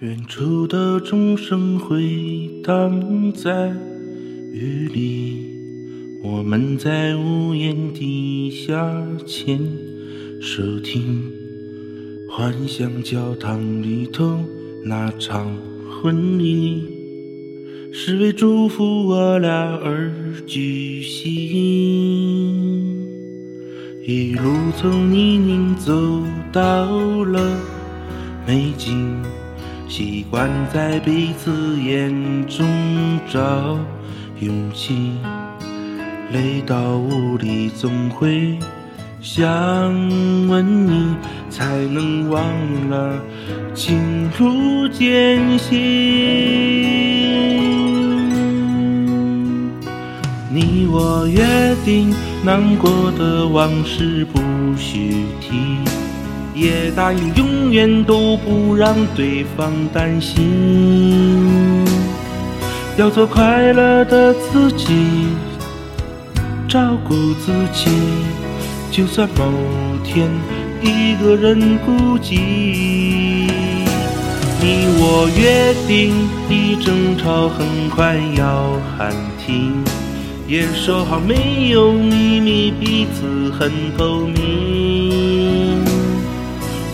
远处的钟声回荡在雨里，我们在屋檐底下牵手听，幻想教堂里头那场婚礼，是为祝福我俩而举行。一路从泥泞走到了美景，习惯在彼此眼中找勇气。累到无力，总会想问你，才能忘了情路艰辛。你我约定。难过的往事不许提，也答应永远都不让对方担心。要做快乐的自己，照顾自己，就算某天一个人孤寂。你我约定，一争吵很快要喊停。也说好没有秘密，彼此很透明。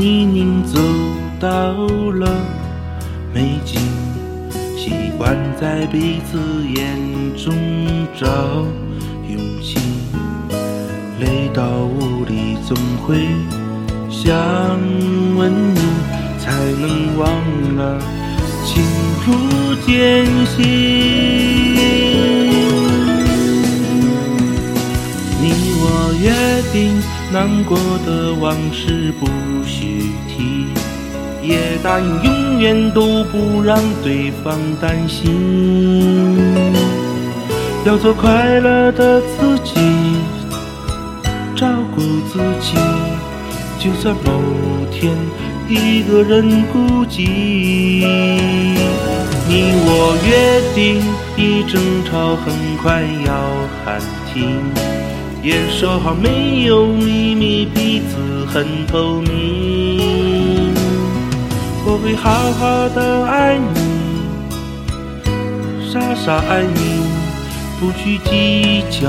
泥泞走到了美景，习惯在彼此眼中找勇气。累到无力，总会想问你，才能忘了情路艰辛。定。难过的往事不许提，也答应永远都不让对方担心。要做快乐的自己，照顾自己，就算某天一个人孤寂。你我约定，一争吵很快要喊停。也说好没有秘密，彼此很透明。我会好好的爱你，傻傻爱你，不去计较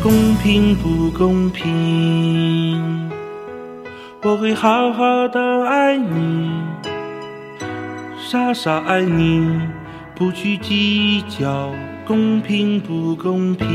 公平不公平。我会好好的爱你，傻傻爱你，不去计较公平不公平。